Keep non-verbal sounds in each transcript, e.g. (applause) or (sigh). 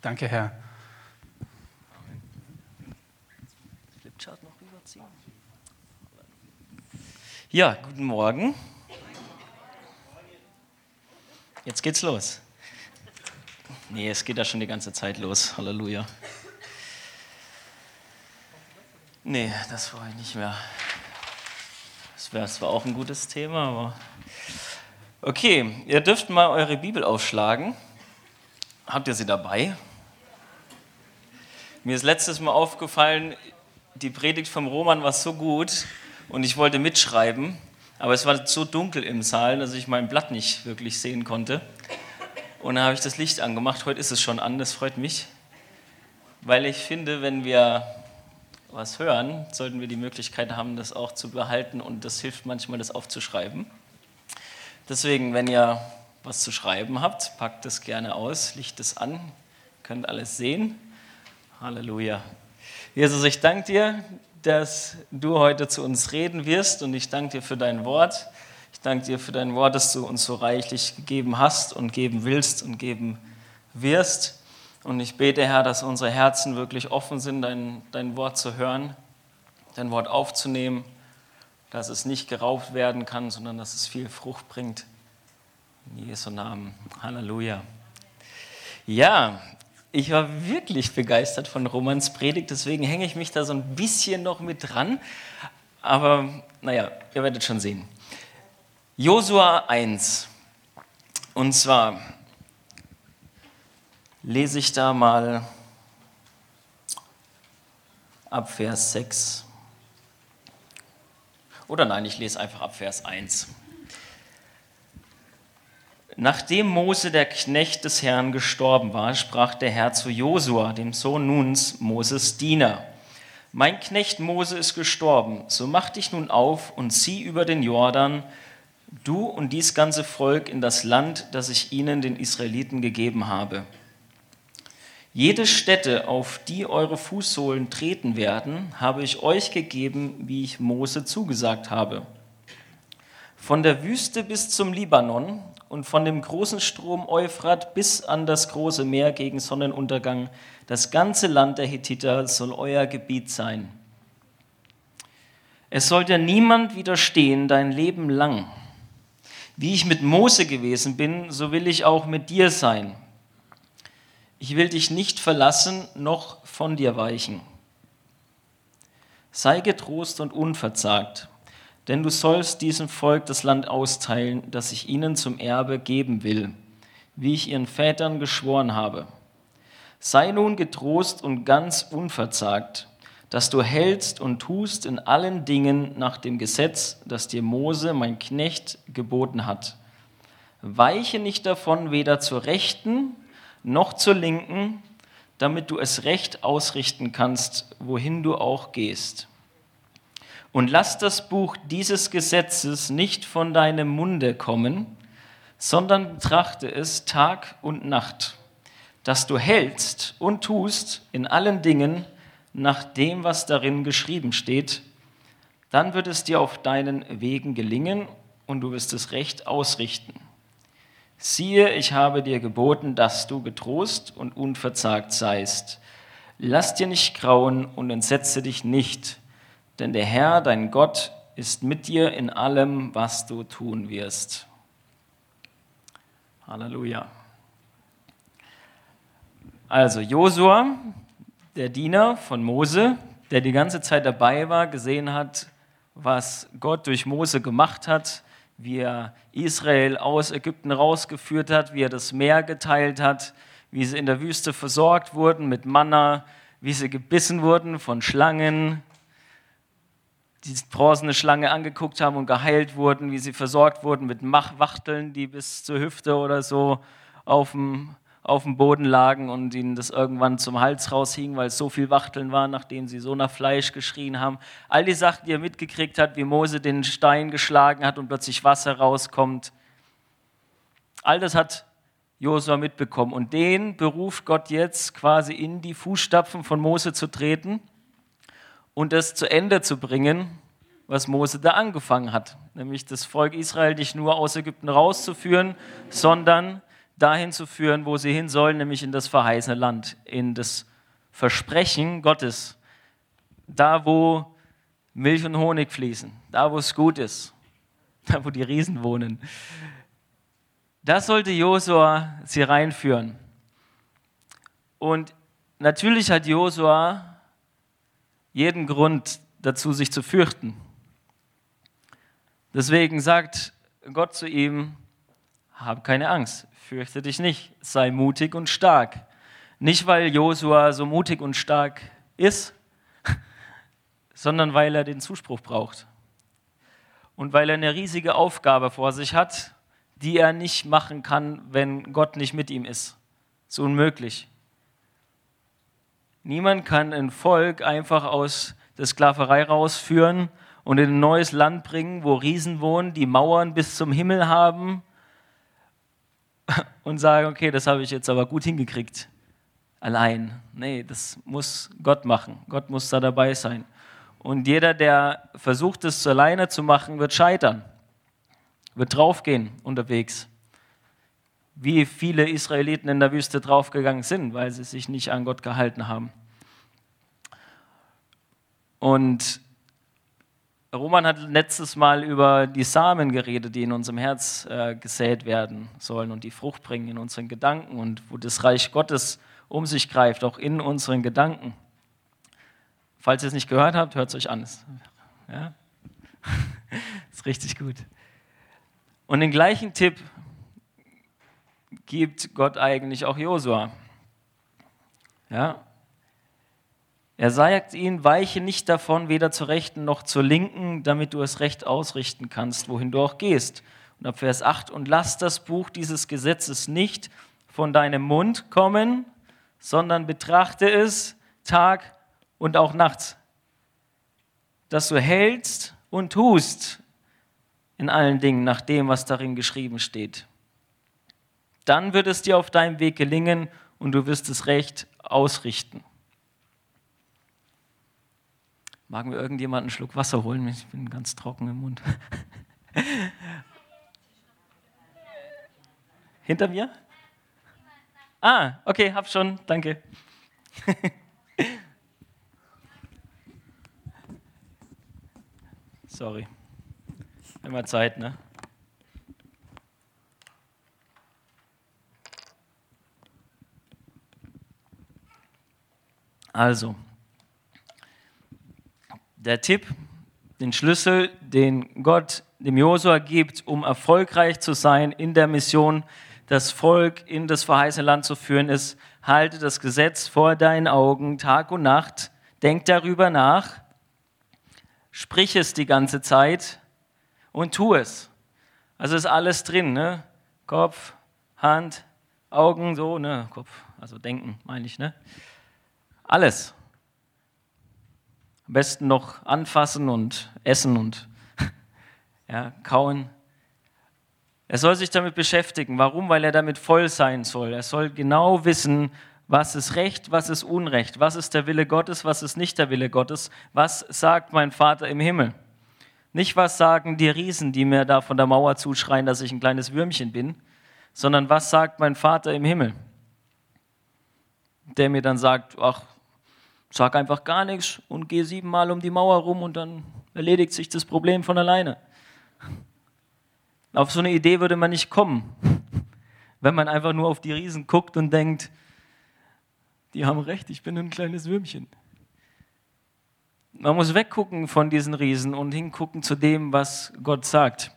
Danke, Herr. Ja, guten Morgen. Jetzt geht's los. Nee, es geht ja schon die ganze Zeit los. Halleluja. Nee, das war ich nicht mehr. Das wäre zwar auch ein gutes Thema, aber. Okay, ihr dürft mal eure Bibel aufschlagen. Habt ihr sie dabei? Mir ist letztes Mal aufgefallen, die Predigt vom Roman war so gut und ich wollte mitschreiben, aber es war so dunkel im Saal, dass ich mein Blatt nicht wirklich sehen konnte. Und dann habe ich das Licht angemacht. Heute ist es schon an, das freut mich, weil ich finde, wenn wir was hören, sollten wir die Möglichkeit haben, das auch zu behalten und das hilft manchmal, das aufzuschreiben. Deswegen, wenn ihr was zu schreiben habt, packt es gerne aus, licht es an, könnt alles sehen. Halleluja. Jesus, ich danke dir, dass du heute zu uns reden wirst und ich danke dir für dein Wort. Ich danke dir für dein Wort, das du uns so reichlich gegeben hast und geben willst und geben wirst. Und ich bete, Herr, dass unsere Herzen wirklich offen sind, dein, dein Wort zu hören, dein Wort aufzunehmen, dass es nicht geraubt werden kann, sondern dass es viel Frucht bringt. In Jesu Namen. Halleluja. Ja, ich war wirklich begeistert von Romans Predigt, deswegen hänge ich mich da so ein bisschen noch mit dran. Aber naja, ihr werdet schon sehen. Josua 1. Und zwar lese ich da mal ab Vers 6. Oder nein, ich lese einfach ab Vers 1. Nachdem Mose, der Knecht des Herrn, gestorben war, sprach der Herr zu Josua, dem Sohn Nuns, Moses Diener. Mein Knecht Mose ist gestorben, so mach dich nun auf und zieh über den Jordan, du und dies ganze Volk in das Land, das ich ihnen, den Israeliten, gegeben habe. Jede Stätte, auf die eure Fußsohlen treten werden, habe ich euch gegeben, wie ich Mose zugesagt habe. Von der Wüste bis zum Libanon und von dem großen Strom Euphrat bis an das große Meer gegen Sonnenuntergang. Das ganze Land der Hethiter soll euer Gebiet sein. Es soll dir niemand widerstehen dein Leben lang. Wie ich mit Mose gewesen bin, so will ich auch mit dir sein. Ich will dich nicht verlassen, noch von dir weichen. Sei getrost und unverzagt denn du sollst diesem Volk das Land austeilen, das ich ihnen zum Erbe geben will, wie ich ihren Vätern geschworen habe. Sei nun getrost und ganz unverzagt, dass du hältst und tust in allen Dingen nach dem Gesetz, das dir Mose, mein Knecht, geboten hat. Weiche nicht davon weder zur Rechten noch zur Linken, damit du es recht ausrichten kannst, wohin du auch gehst. Und lass das Buch dieses Gesetzes nicht von deinem Munde kommen, sondern betrachte es Tag und Nacht, dass du hältst und tust in allen Dingen nach dem, was darin geschrieben steht. Dann wird es dir auf deinen Wegen gelingen und du wirst es recht ausrichten. Siehe, ich habe dir geboten, dass du getrost und unverzagt seist. Lass dir nicht grauen und entsetze dich nicht denn der Herr, dein Gott, ist mit dir in allem, was du tun wirst. Halleluja. Also Josua, der Diener von Mose, der die ganze Zeit dabei war, gesehen hat, was Gott durch Mose gemacht hat, wie er Israel aus Ägypten rausgeführt hat, wie er das Meer geteilt hat, wie sie in der Wüste versorgt wurden mit Manna, wie sie gebissen wurden von Schlangen, die bronzene Schlange angeguckt haben und geheilt wurden, wie sie versorgt wurden mit Wachteln, die bis zur Hüfte oder so auf dem, auf dem Boden lagen und ihnen das irgendwann zum Hals raushing, weil es so viel Wachteln waren, nachdem sie so nach Fleisch geschrien haben. All die Sachen, die er mitgekriegt hat, wie Mose den Stein geschlagen hat und plötzlich Wasser rauskommt. All das hat Josua mitbekommen. Und den beruft Gott jetzt quasi in die Fußstapfen von Mose zu treten und das zu Ende zu bringen, was Mose da angefangen hat. Nämlich das Volk Israel nicht nur aus Ägypten rauszuführen, sondern dahin zu führen, wo sie hin sollen, nämlich in das verheißene Land, in das Versprechen Gottes, da wo Milch und Honig fließen, da wo es gut ist, (laughs) da wo die Riesen wohnen. Das sollte Josua sie reinführen. Und natürlich hat Josua jeden Grund dazu, sich zu fürchten. Deswegen sagt Gott zu ihm, hab keine Angst, fürchte dich nicht, sei mutig und stark. Nicht, weil Josua so mutig und stark ist, (laughs) sondern weil er den Zuspruch braucht. Und weil er eine riesige Aufgabe vor sich hat, die er nicht machen kann, wenn Gott nicht mit ihm ist. Ist unmöglich. Niemand kann ein Volk einfach aus der Sklaverei rausführen und in ein neues Land bringen, wo Riesen wohnen, die Mauern bis zum Himmel haben (laughs) und sagen, okay, das habe ich jetzt aber gut hingekriegt. Allein. Nee, das muss Gott machen. Gott muss da dabei sein. Und jeder, der versucht, es alleine zu machen, wird scheitern, wird draufgehen unterwegs. Wie viele Israeliten in der Wüste draufgegangen sind, weil sie sich nicht an Gott gehalten haben. Und Roman hat letztes Mal über die Samen geredet, die in unserem Herz äh, gesät werden sollen und die Frucht bringen in unseren Gedanken und wo das Reich Gottes um sich greift, auch in unseren Gedanken. Falls ihr es nicht gehört habt, hört es euch an. Ja? (laughs) ist richtig gut. Und den gleichen Tipp gibt Gott eigentlich auch Josua. Ja? Er sagt ihnen, weiche nicht davon, weder zur rechten noch zur linken, damit du es recht ausrichten kannst, wohin du auch gehst. Und ab Vers 8, und lass das Buch dieses Gesetzes nicht von deinem Mund kommen, sondern betrachte es Tag und auch nachts, dass du hältst und tust in allen Dingen nach dem, was darin geschrieben steht. Dann wird es dir auf deinem Weg gelingen und du wirst es recht ausrichten. Mag mir irgendjemand einen Schluck Wasser holen? Ich bin ganz trocken im Mund. (laughs) Hinter mir? Ah, okay, hab schon, danke. (laughs) Sorry. Immer Zeit, ne? Also, der Tipp, den Schlüssel, den Gott dem Josua gibt, um erfolgreich zu sein in der Mission, das Volk in das verheißene Land zu führen, ist, halte das Gesetz vor deinen Augen Tag und Nacht, denk darüber nach sprich es die ganze Zeit und tu es. Also ist alles drin, ne? Kopf, Hand, Augen, so, ne? Kopf, also denken, meine ich, ne? Alles. Am besten noch anfassen und essen und (laughs) ja, kauen. Er soll sich damit beschäftigen. Warum? Weil er damit voll sein soll. Er soll genau wissen, was ist Recht, was ist Unrecht, was ist der Wille Gottes, was ist nicht der Wille Gottes, was sagt mein Vater im Himmel. Nicht, was sagen die Riesen, die mir da von der Mauer zuschreien, dass ich ein kleines Würmchen bin, sondern was sagt mein Vater im Himmel, der mir dann sagt, ach, sag einfach gar nichts und geh siebenmal um die Mauer rum und dann erledigt sich das Problem von alleine. Auf so eine Idee würde man nicht kommen, wenn man einfach nur auf die Riesen guckt und denkt, die haben recht, ich bin ein kleines Würmchen. Man muss weggucken von diesen Riesen und hingucken zu dem, was Gott sagt.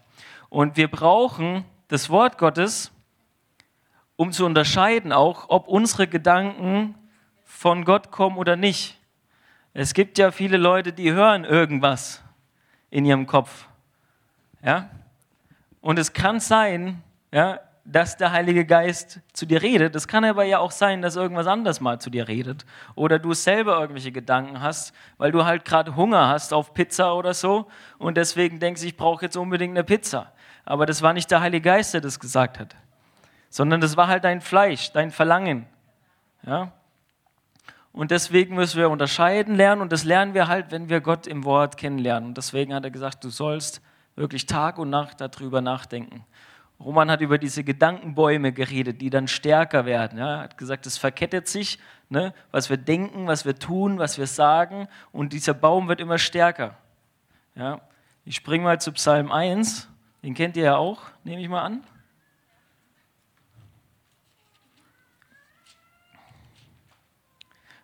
Und wir brauchen das Wort Gottes, um zu unterscheiden auch, ob unsere Gedanken von Gott kommen oder nicht. Es gibt ja viele Leute, die hören irgendwas in ihrem Kopf. Ja? Und es kann sein, ja, dass der Heilige Geist zu dir redet. Es kann aber ja auch sein, dass irgendwas anderes mal zu dir redet. Oder du selber irgendwelche Gedanken hast, weil du halt gerade Hunger hast auf Pizza oder so und deswegen denkst, ich brauche jetzt unbedingt eine Pizza. Aber das war nicht der Heilige Geist, der das gesagt hat, sondern das war halt dein Fleisch, dein Verlangen. Ja? Und deswegen müssen wir unterscheiden lernen und das lernen wir halt, wenn wir Gott im Wort kennenlernen. Und deswegen hat er gesagt, du sollst wirklich Tag und Nacht darüber nachdenken Roman hat über diese Gedankenbäume geredet, die dann stärker werden. Ja, er hat gesagt, es verkettet sich, ne, was wir denken, was wir tun, was wir sagen, und dieser Baum wird immer stärker. Ja, ich springe mal zu Psalm 1, den kennt ihr ja auch, nehme ich mal an.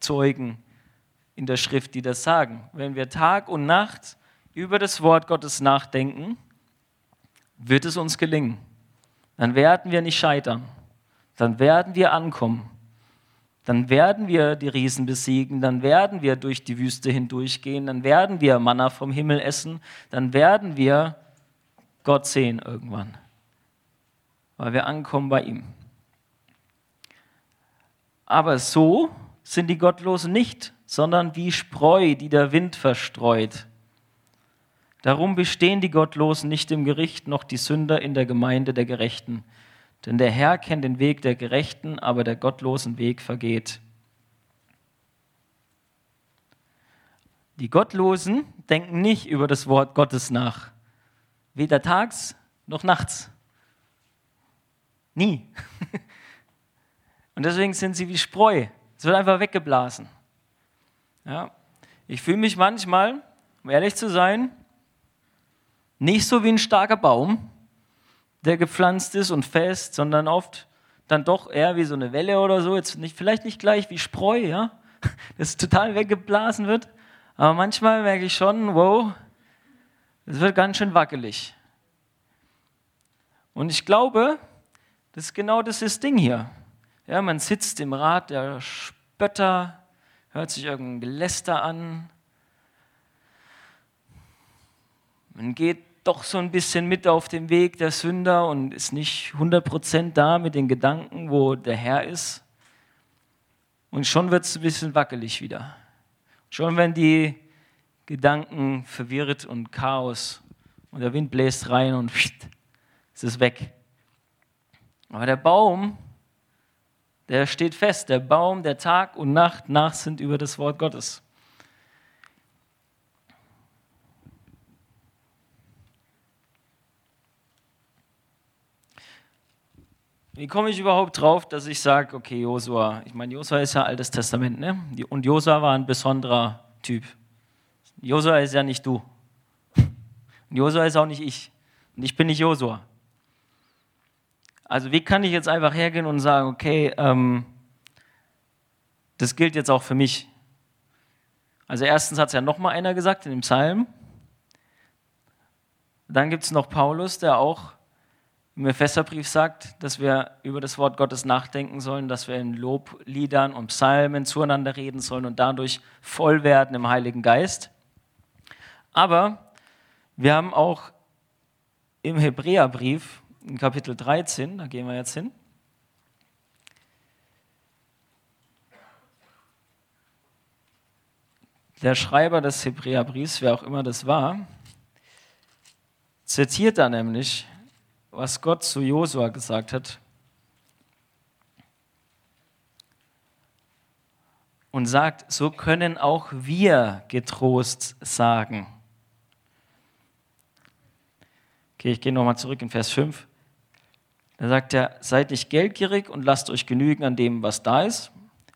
Zeugen in der Schrift, die das sagen. Wenn wir Tag und Nacht über das Wort Gottes nachdenken, wird es uns gelingen. Dann werden wir nicht scheitern. Dann werden wir ankommen. Dann werden wir die Riesen besiegen. Dann werden wir durch die Wüste hindurchgehen. Dann werden wir Manna vom Himmel essen. Dann werden wir Gott sehen irgendwann. Weil wir ankommen bei ihm. Aber so sind die Gottlosen nicht, sondern wie Spreu, die der Wind verstreut. Darum bestehen die Gottlosen nicht im Gericht, noch die Sünder in der Gemeinde der Gerechten. Denn der Herr kennt den Weg der Gerechten, aber der gottlosen Weg vergeht. Die Gottlosen denken nicht über das Wort Gottes nach, weder tags noch nachts. Nie. (laughs) Und deswegen sind sie wie Spreu. Es wird einfach weggeblasen. Ja. Ich fühle mich manchmal, um ehrlich zu sein, nicht so wie ein starker Baum, der gepflanzt ist und fest, sondern oft dann doch eher wie so eine Welle oder so. Jetzt nicht, vielleicht nicht gleich wie Spreu, ja, (laughs) das total weggeblasen wird. Aber manchmal merke ich schon, wow, es wird ganz schön wackelig. Und ich glaube, das ist genau das, das Ding hier. Ja, man sitzt im Rat der Spötter, hört sich irgendein Geläster an. Man geht doch so ein bisschen mit auf dem Weg der Sünder und ist nicht 100% da mit den Gedanken, wo der Herr ist. Und schon wird es ein bisschen wackelig wieder. Schon werden die Gedanken verwirrt und Chaos und der Wind bläst rein und (laughs) es ist weg. Aber der Baum, der steht fest. Der Baum, der Tag und Nacht nach sind über das Wort Gottes. Wie komme ich überhaupt drauf, dass ich sage, okay, Josua, ich meine, Josua ist ja Altes Testament, ne? Und Josua war ein besonderer Typ. Josua ist ja nicht du. Und Josua ist auch nicht ich. Und ich bin nicht Josua. Also wie kann ich jetzt einfach hergehen und sagen, okay, ähm, das gilt jetzt auch für mich. Also erstens hat es ja nochmal einer gesagt in dem Psalm. Dann gibt es noch Paulus, der auch im Epheserbrief sagt, dass wir über das Wort Gottes nachdenken sollen, dass wir in Lobliedern und Psalmen zueinander reden sollen und dadurch voll werden im Heiligen Geist. Aber wir haben auch im Hebräerbrief in Kapitel 13, da gehen wir jetzt hin. Der Schreiber des Hebräerbriefs, wer auch immer das war, zitiert da nämlich, was Gott zu Josua gesagt hat. Und sagt, so können auch wir getrost sagen. Okay, ich gehe nochmal zurück in Vers 5. Da sagt er, seid nicht geldgierig und lasst euch genügen an dem, was da ist.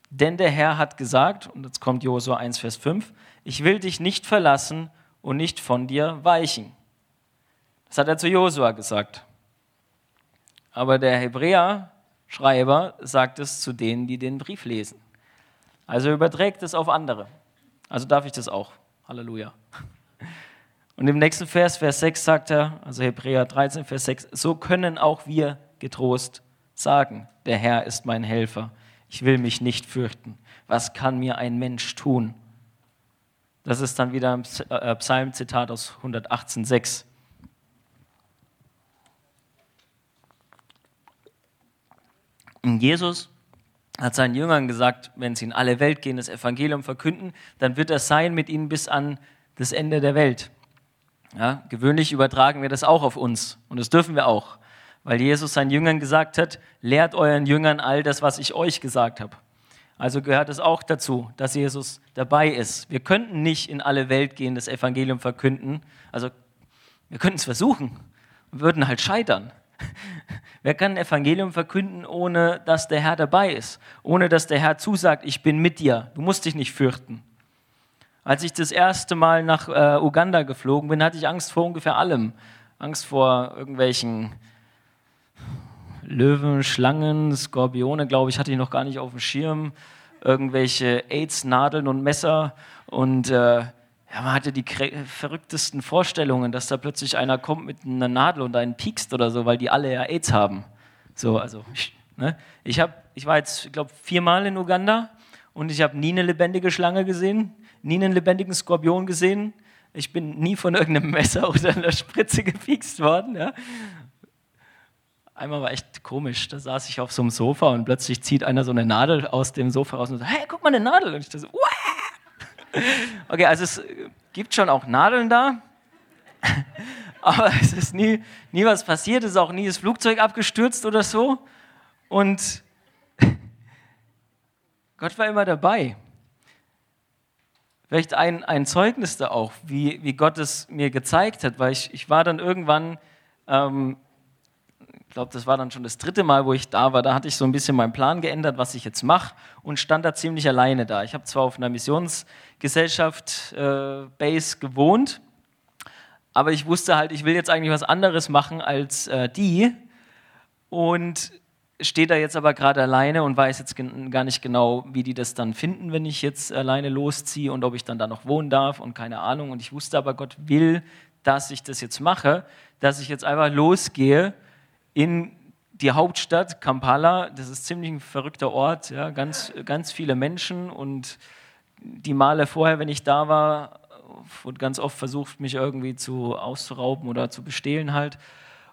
Denn der Herr hat gesagt, und jetzt kommt Josua 1, Vers 5, ich will dich nicht verlassen und nicht von dir weichen. Das hat er zu Josua gesagt. Aber der Hebräer-Schreiber sagt es zu denen, die den Brief lesen. Also überträgt es auf andere. Also darf ich das auch. Halleluja. Und im nächsten Vers, Vers 6 sagt er, also Hebräer 13, Vers 6, so können auch wir getrost sagen, der Herr ist mein Helfer, ich will mich nicht fürchten. Was kann mir ein Mensch tun? Das ist dann wieder ein äh, Psalmzitat aus 118,6. Und Jesus hat seinen Jüngern gesagt, wenn sie in alle Welt gehen, das Evangelium verkünden, dann wird er sein mit ihnen bis an das Ende der Welt. Ja, gewöhnlich übertragen wir das auch auf uns und das dürfen wir auch, weil Jesus seinen Jüngern gesagt hat, lehrt euren Jüngern all das, was ich euch gesagt habe. Also gehört es auch dazu, dass Jesus dabei ist. Wir könnten nicht in alle Welt gehen, das Evangelium verkünden. Also wir könnten es versuchen, würden halt scheitern. (laughs) Wer kann ein Evangelium verkünden, ohne dass der Herr dabei ist? Ohne dass der Herr zusagt, ich bin mit dir. Du musst dich nicht fürchten. Als ich das erste Mal nach äh, Uganda geflogen bin, hatte ich Angst vor ungefähr allem. Angst vor irgendwelchen Löwen, Schlangen, Skorpione, glaube ich, hatte ich noch gar nicht auf dem Schirm. Irgendwelche AIDS-Nadeln und Messer und äh, ja, man hatte die verrücktesten Vorstellungen, dass da plötzlich einer kommt mit einer Nadel und einen piekst oder so, weil die alle ja AIDS haben. So, also, ne? ich, hab, ich war jetzt, ich glaube, viermal in Uganda und ich habe nie eine lebendige Schlange gesehen, nie einen lebendigen Skorpion gesehen. Ich bin nie von irgendeinem Messer oder einer Spritze gepiekst worden. Ja? Einmal war echt komisch, da saß ich auf so einem Sofa und plötzlich zieht einer so eine Nadel aus dem Sofa raus und sagt, hey, guck mal, eine Nadel. Und ich dachte so, Uah! (laughs) Okay, also es gibt schon auch Nadeln da, (laughs) aber es ist nie, nie was passiert, es ist auch nie das Flugzeug abgestürzt oder so. Und (laughs) Gott war immer dabei. Vielleicht ein, ein Zeugnis da auch, wie, wie Gott es mir gezeigt hat, weil ich, ich war dann irgendwann ähm, ich glaube, das war dann schon das dritte Mal, wo ich da war. Da hatte ich so ein bisschen meinen Plan geändert, was ich jetzt mache und stand da ziemlich alleine da. Ich habe zwar auf einer Missionsgesellschaft äh, Base gewohnt, aber ich wusste halt, ich will jetzt eigentlich was anderes machen als äh, die und stehe da jetzt aber gerade alleine und weiß jetzt gar nicht genau, wie die das dann finden, wenn ich jetzt alleine losziehe und ob ich dann da noch wohnen darf und keine Ahnung. Und ich wusste aber, Gott will, dass ich das jetzt mache, dass ich jetzt einfach losgehe in die Hauptstadt Kampala. Das ist ziemlich ein verrückter Ort, ja, ganz, ganz viele Menschen und die Male vorher, wenn ich da war, wurde ganz oft versucht, mich irgendwie zu auszurauben oder zu bestehlen halt.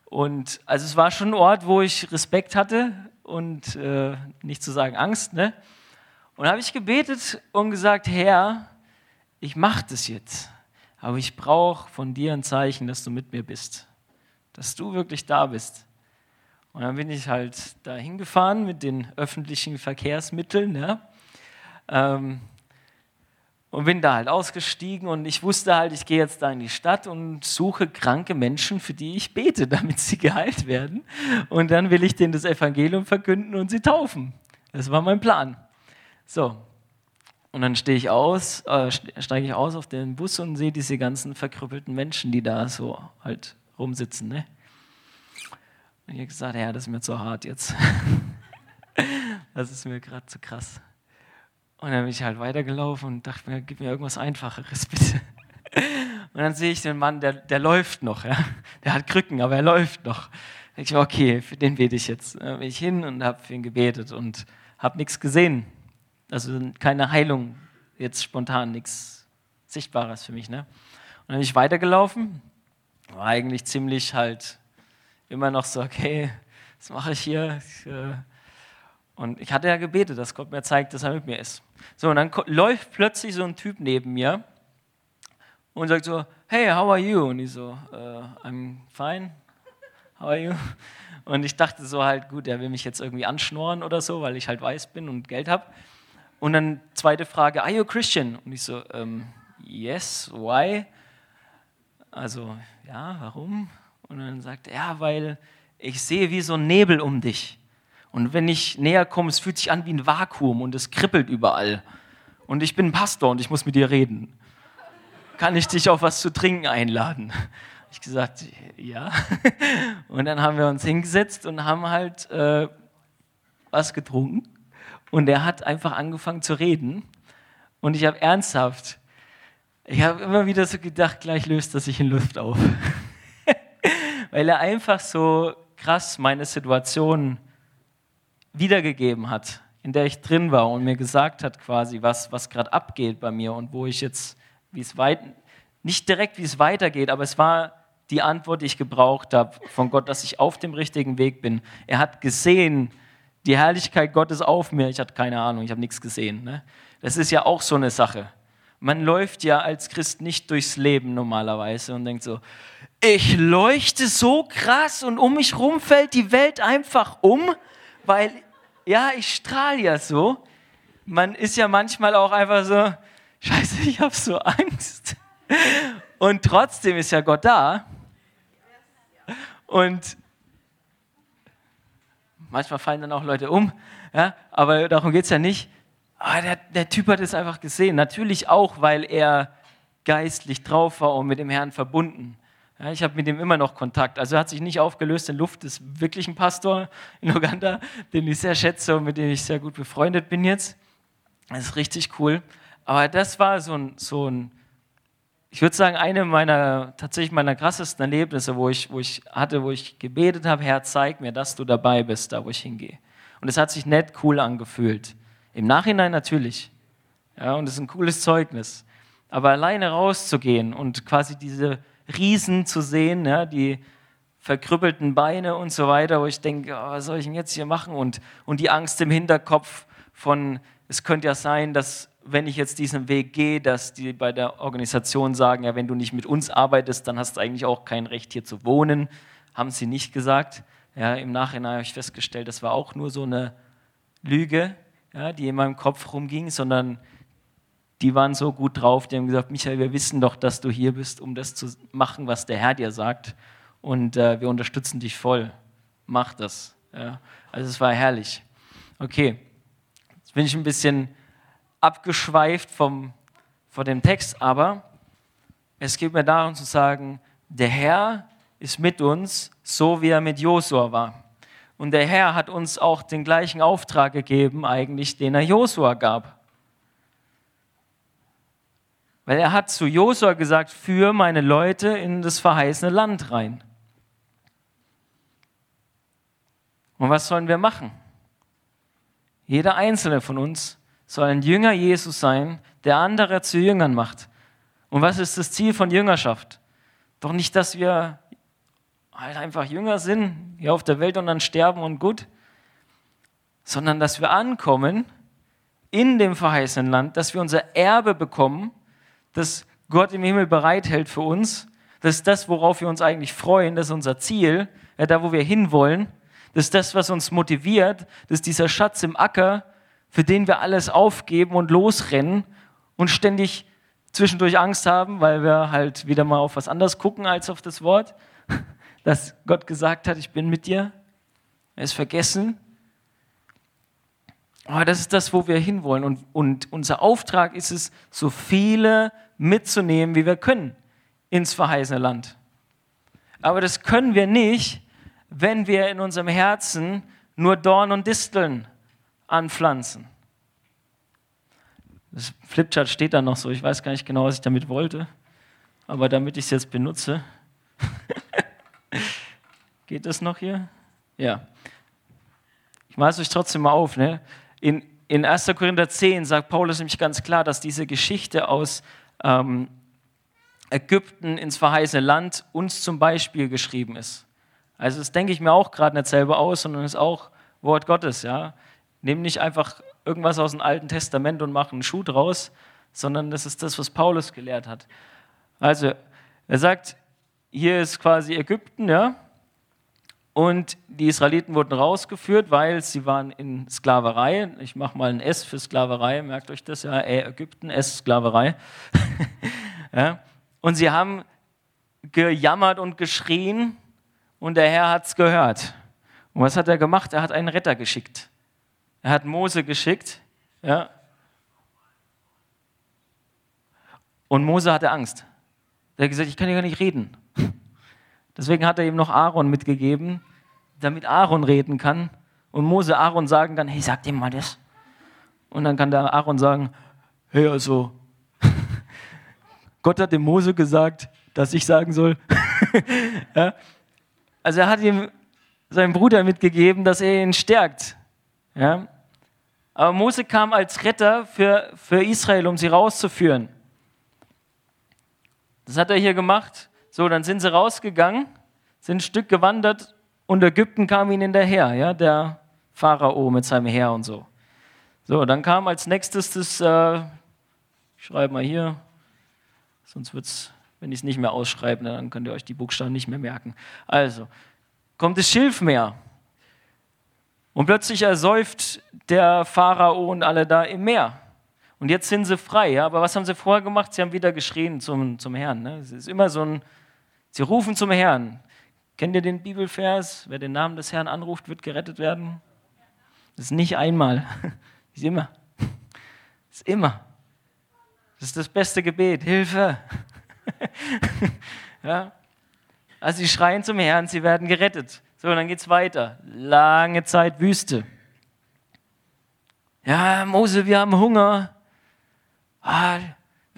Und also es war schon ein Ort, wo ich Respekt hatte und äh, nicht zu sagen Angst. Ne? Und habe ich gebetet und gesagt, Herr, ich mache das jetzt, aber ich brauche von dir ein Zeichen, dass du mit mir bist, dass du wirklich da bist. Und dann bin ich halt da hingefahren mit den öffentlichen Verkehrsmitteln. Ja. Ähm, und bin da halt ausgestiegen und ich wusste halt, ich gehe jetzt da in die Stadt und suche kranke Menschen, für die ich bete, (laughs) damit sie geheilt werden. Und dann will ich denen das Evangelium verkünden und sie taufen. Das war mein Plan. So. Und dann stehe ich aus, äh, steige ich aus auf den Bus und sehe diese ganzen verkrüppelten Menschen, die da so halt rumsitzen. Ne? Und ich habe gesagt, ja, das ist mir zu hart jetzt. (laughs) das ist mir gerade zu krass. Und dann bin ich halt weitergelaufen und dachte mir, gib mir irgendwas Einfacheres, (laughs) bitte. Und dann sehe ich den Mann, der, der läuft noch. Ja? Der hat Krücken, aber er läuft noch. Da ich, okay, für den bete ich jetzt. Dann bin ich hin und habe für ihn gebetet und habe nichts gesehen. Also keine Heilung, jetzt spontan nichts Sichtbares für mich. Ne? Und dann bin ich weitergelaufen. War eigentlich ziemlich halt immer noch so, okay, was mache ich hier? Äh und ich hatte ja gebetet, dass Gott mir zeigt, dass er mit mir ist. So, und dann läuft plötzlich so ein Typ neben mir und sagt so, hey, how are you? Und ich so, uh, I'm fine, how are you? Und ich dachte so halt, gut, er will mich jetzt irgendwie anschnorren oder so, weil ich halt weiß bin und Geld habe. Und dann zweite Frage, are you a Christian? Und ich so, um, yes, why? Also, ja, warum? Und dann sagt er, ja, weil ich sehe wie so ein Nebel um dich. Und wenn ich näher komme, es fühlt sich an wie ein Vakuum und es kribbelt überall. Und ich bin Pastor und ich muss mit dir reden. Kann ich dich auf was zu trinken einladen? Ich gesagt, ja. (laughs) Und dann haben wir uns hingesetzt und haben halt äh, was getrunken. Und er hat einfach angefangen zu reden. Und ich habe ernsthaft, ich habe immer wieder so gedacht, gleich löst er sich in Luft auf weil er einfach so krass meine Situation wiedergegeben hat, in der ich drin war und mir gesagt hat quasi, was, was gerade abgeht bei mir und wo ich jetzt, wie es weit, nicht direkt, wie es weitergeht, aber es war die Antwort, die ich gebraucht habe von Gott, dass ich auf dem richtigen Weg bin. Er hat gesehen, die Herrlichkeit Gottes auf mir. Ich hatte keine Ahnung, ich habe nichts gesehen. Ne? Das ist ja auch so eine Sache. Man läuft ja als Christ nicht durchs Leben normalerweise und denkt so, ich leuchte so krass und um mich rum fällt die Welt einfach um, weil ja, ich strahle ja so. Man ist ja manchmal auch einfach so, scheiße, ich habe so Angst. Und trotzdem ist ja Gott da. Und manchmal fallen dann auch Leute um, ja, aber darum geht es ja nicht. Aber der, der Typ hat es einfach gesehen. Natürlich auch, weil er geistlich drauf war und mit dem Herrn verbunden. Ja, ich habe mit ihm immer noch Kontakt. Also er hat sich nicht aufgelöst in Luft, ist wirklich ein Pastor in Uganda, den ich sehr schätze und mit dem ich sehr gut befreundet bin jetzt. Das ist richtig cool. Aber das war so ein, so ein ich würde sagen, eine meiner, tatsächlich meiner krassesten Erlebnisse, wo ich, wo ich hatte, wo ich gebetet habe, Herr, zeig mir, dass du dabei bist, da wo ich hingehe. Und es hat sich nett cool angefühlt. Im Nachhinein natürlich. Ja, und es ist ein cooles Zeugnis. Aber alleine rauszugehen und quasi diese Riesen zu sehen, ja, die verkrüppelten Beine und so weiter, wo ich denke, oh, was soll ich denn jetzt hier machen? Und, und die Angst im Hinterkopf von, es könnte ja sein, dass wenn ich jetzt diesen Weg gehe, dass die bei der Organisation sagen, ja, wenn du nicht mit uns arbeitest, dann hast du eigentlich auch kein Recht hier zu wohnen. Haben sie nicht gesagt. Ja, Im Nachhinein habe ich festgestellt, das war auch nur so eine Lüge, ja, die in meinem Kopf rumging, sondern die waren so gut drauf, die haben gesagt, Michael, wir wissen doch, dass du hier bist, um das zu machen, was der Herr dir sagt. Und äh, wir unterstützen dich voll. Mach das. Ja. Also es war herrlich. Okay, jetzt bin ich ein bisschen abgeschweift vom, von dem Text, aber es geht mir darum zu sagen, der Herr ist mit uns, so wie er mit Josua war. Und der Herr hat uns auch den gleichen Auftrag gegeben, eigentlich, den er Josua gab. Weil er hat zu Josua gesagt, führe meine Leute in das verheißene Land rein. Und was sollen wir machen? Jeder einzelne von uns soll ein Jünger Jesus sein, der andere zu Jüngern macht. Und was ist das Ziel von Jüngerschaft? Doch nicht, dass wir halt einfach Jünger sind, hier auf der Welt und dann sterben und gut, sondern dass wir ankommen in dem verheißenen Land, dass wir unser Erbe bekommen das Gott im Himmel bereithält für uns. Das ist das, worauf wir uns eigentlich freuen. Das ist unser Ziel, ja, da wo wir hinwollen. Das ist das, was uns motiviert. Das ist dieser Schatz im Acker, für den wir alles aufgeben und losrennen und ständig zwischendurch Angst haben, weil wir halt wieder mal auf was anderes gucken als auf das Wort, dass Gott gesagt hat, ich bin mit dir. Er ist vergessen. Aber das ist das, wo wir hinwollen. Und, und unser Auftrag ist es, so viele mitzunehmen, wie wir können, ins verheißene Land. Aber das können wir nicht, wenn wir in unserem Herzen nur Dorn und Disteln anpflanzen. Das Flipchart steht da noch so. Ich weiß gar nicht genau, was ich damit wollte. Aber damit ich es jetzt benutze. Geht das noch hier? Ja. Ich mache es euch trotzdem mal auf. Ne? In, in 1. Korinther 10 sagt Paulus nämlich ganz klar, dass diese Geschichte aus ähm, Ägypten ins verheißene Land uns zum Beispiel geschrieben ist. Also das denke ich mir auch gerade nicht selber aus, sondern ist auch Wort Gottes. Ja? Nehmen nicht einfach irgendwas aus dem Alten Testament und machen einen Schuh draus, sondern das ist das, was Paulus gelehrt hat. Also er sagt, hier ist quasi Ägypten, ja, und die Israeliten wurden rausgeführt, weil sie waren in Sklaverei. Ich mache mal ein S für Sklaverei, merkt euch das, ja, Ägypten, S, Sklaverei. (laughs) ja. Und sie haben gejammert und geschrien und der Herr hat es gehört. Und was hat er gemacht? Er hat einen Retter geschickt. Er hat Mose geschickt, ja. Und Mose hatte Angst. Er hat gesagt, ich kann ja gar nicht reden. Deswegen hat er ihm noch Aaron mitgegeben, damit Aaron reden kann und Mose Aaron sagen kann, hey, sag dem mal das. Und dann kann der Aaron sagen, hey, also, (laughs) Gott hat dem Mose gesagt, dass ich sagen soll. (laughs) ja? Also er hat ihm seinem Bruder mitgegeben, dass er ihn stärkt. Ja? Aber Mose kam als Retter für, für Israel, um sie rauszuführen. Das hat er hier gemacht. So, dann sind sie rausgegangen, sind ein Stück gewandert und Ägypten kam ihnen hinterher. Ja? Der Pharao mit seinem Heer und so. So, dann kam als nächstes das, äh, ich schreibe mal hier, sonst wird es, wenn ich es nicht mehr ausschreibe, dann könnt ihr euch die Buchstaben nicht mehr merken. Also, kommt das Schilfmeer. Und plötzlich ersäuft der Pharao und alle da im Meer. Und jetzt sind sie frei. Ja? Aber was haben sie vorher gemacht? Sie haben wieder geschrien zum, zum Herrn. Ne? Es ist immer so ein, sie rufen zum Herrn. Kennt ihr den Bibelvers? Wer den Namen des Herrn anruft, wird gerettet werden. Das ist nicht einmal. Das (laughs) ist immer. Das (laughs) ist immer. Das ist das beste Gebet. Hilfe. (laughs) ja? Also sie schreien zum Herrn, sie werden gerettet. So, und dann geht es weiter. Lange Zeit Wüste. Ja, Mose, wir haben Hunger. Ah,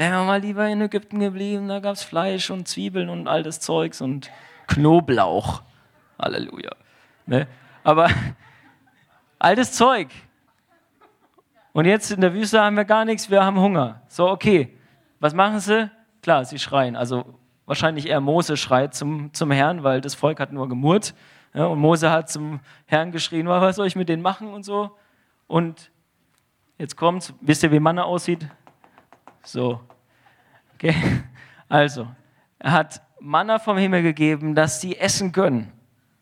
wären wir mal lieber in Ägypten geblieben, da gab es Fleisch und Zwiebeln und all das Zeugs und Knoblauch. Halleluja. Ne? Aber (laughs) all das Zeug. Und jetzt in der Wüste haben wir gar nichts, wir haben Hunger. So, okay. Was machen sie? Klar, sie schreien. Also wahrscheinlich eher Mose schreit zum, zum Herrn, weil das Volk hat nur gemurrt. Ja, und Mose hat zum Herrn geschrien, was soll ich mit denen machen und so. Und jetzt kommt's, wisst ihr, wie Manna aussieht? So. Okay. Also, er hat Manna vom Himmel gegeben, dass sie essen können.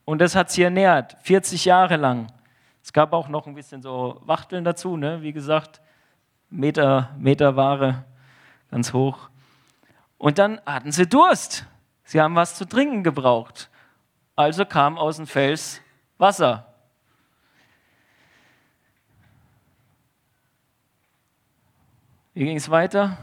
Und das hat sie ernährt, 40 Jahre lang. Es gab auch noch ein bisschen so Wachteln dazu, ne? wie gesagt, Meter, Meter Ware, ganz hoch. Und dann hatten sie Durst. Sie haben was zu trinken gebraucht. Also kam aus dem Fels Wasser. Wie ging es weiter?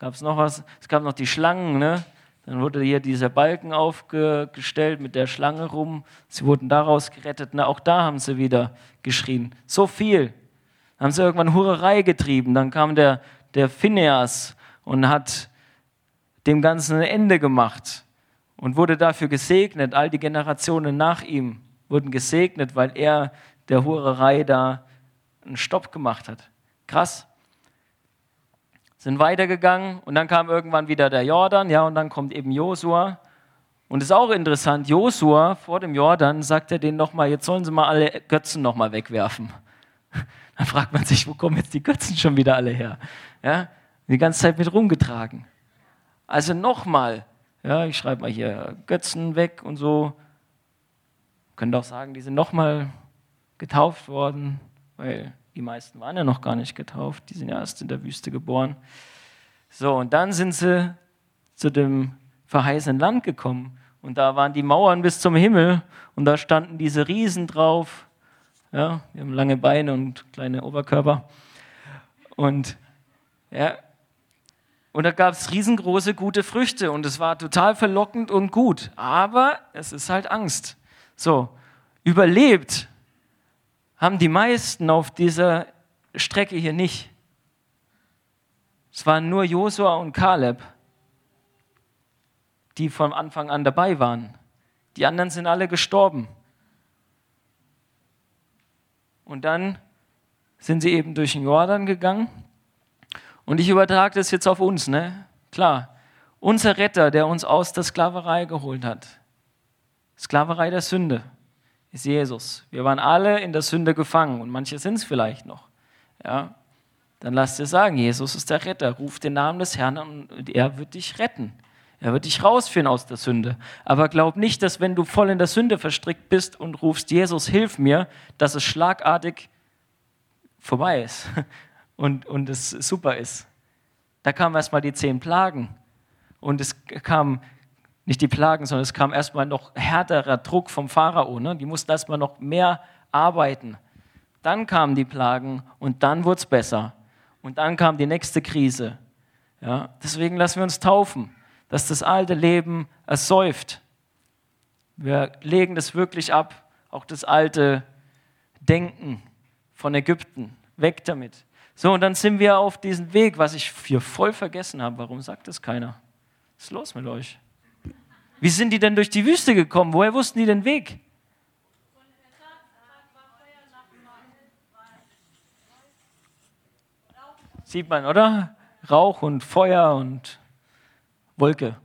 Gab es noch was? Es gab noch die Schlangen, ne? Dann wurde hier dieser Balken aufgestellt mit der Schlange rum. Sie wurden daraus gerettet. Na, auch da haben sie wieder geschrien. So viel. Dann haben sie irgendwann Hurerei getrieben. Dann kam der, der Phineas und hat dem Ganzen ein Ende gemacht und wurde dafür gesegnet. All die Generationen nach ihm wurden gesegnet, weil er der Hurerei da einen Stopp gemacht hat. Krass. Sind weitergegangen und dann kam irgendwann wieder der Jordan, ja, und dann kommt eben Josua. Und es ist auch interessant, Josua vor dem Jordan sagt er denen nochmal, jetzt sollen sie mal alle Götzen nochmal wegwerfen. (laughs) Dann fragt man sich, wo kommen jetzt die Götzen schon wieder alle her? Ja, die ganze Zeit mit rumgetragen. Also nochmal, ja, ich schreibe mal hier Götzen weg und so. Könnt auch sagen, die sind nochmal getauft worden, weil die meisten waren ja noch gar nicht getauft, die sind ja erst in der Wüste geboren. So, und dann sind sie zu dem verheißenen Land gekommen. Und da waren die Mauern bis zum Himmel und da standen diese Riesen drauf. Ja, die haben lange Beine und kleine Oberkörper. Und ja, und da gab es riesengroße gute Früchte und es war total verlockend und gut. Aber es ist halt Angst. So, überlebt haben die meisten auf dieser Strecke hier nicht. Es waren nur Josua und Kaleb, die von Anfang an dabei waren. Die anderen sind alle gestorben. Und dann sind sie eben durch den Jordan gegangen und ich übertrage das jetzt auf uns, ne? Klar. Unser Retter, der uns aus der Sklaverei geholt hat. Sklaverei der Sünde ist Jesus. Wir waren alle in der Sünde gefangen und manche sind es vielleicht noch. Ja? Dann lass dir sagen, Jesus ist der Retter. Ruf den Namen des Herrn und er wird dich retten. Er wird dich rausführen aus der Sünde. Aber glaub nicht, dass wenn du voll in der Sünde verstrickt bist und rufst, Jesus, hilf mir, dass es schlagartig vorbei ist (laughs) und, und es super ist. Da kamen erstmal die zehn Plagen. Und es kam nicht die Plagen, sondern es kam erstmal noch härterer Druck vom Pharao. Ne? Die mussten erstmal noch mehr arbeiten. Dann kamen die Plagen und dann wurde es besser. Und dann kam die nächste Krise. Ja? Deswegen lassen wir uns taufen, dass das alte Leben ersäuft. Wir legen das wirklich ab, auch das alte Denken von Ägypten. Weg damit. So, und dann sind wir auf diesem Weg, was ich hier voll vergessen habe. Warum sagt das keiner? Was ist los mit euch? Wie sind die denn durch die Wüste gekommen? Woher wussten die den Weg? Sieht man, oder? Rauch und Feuer und Wolke.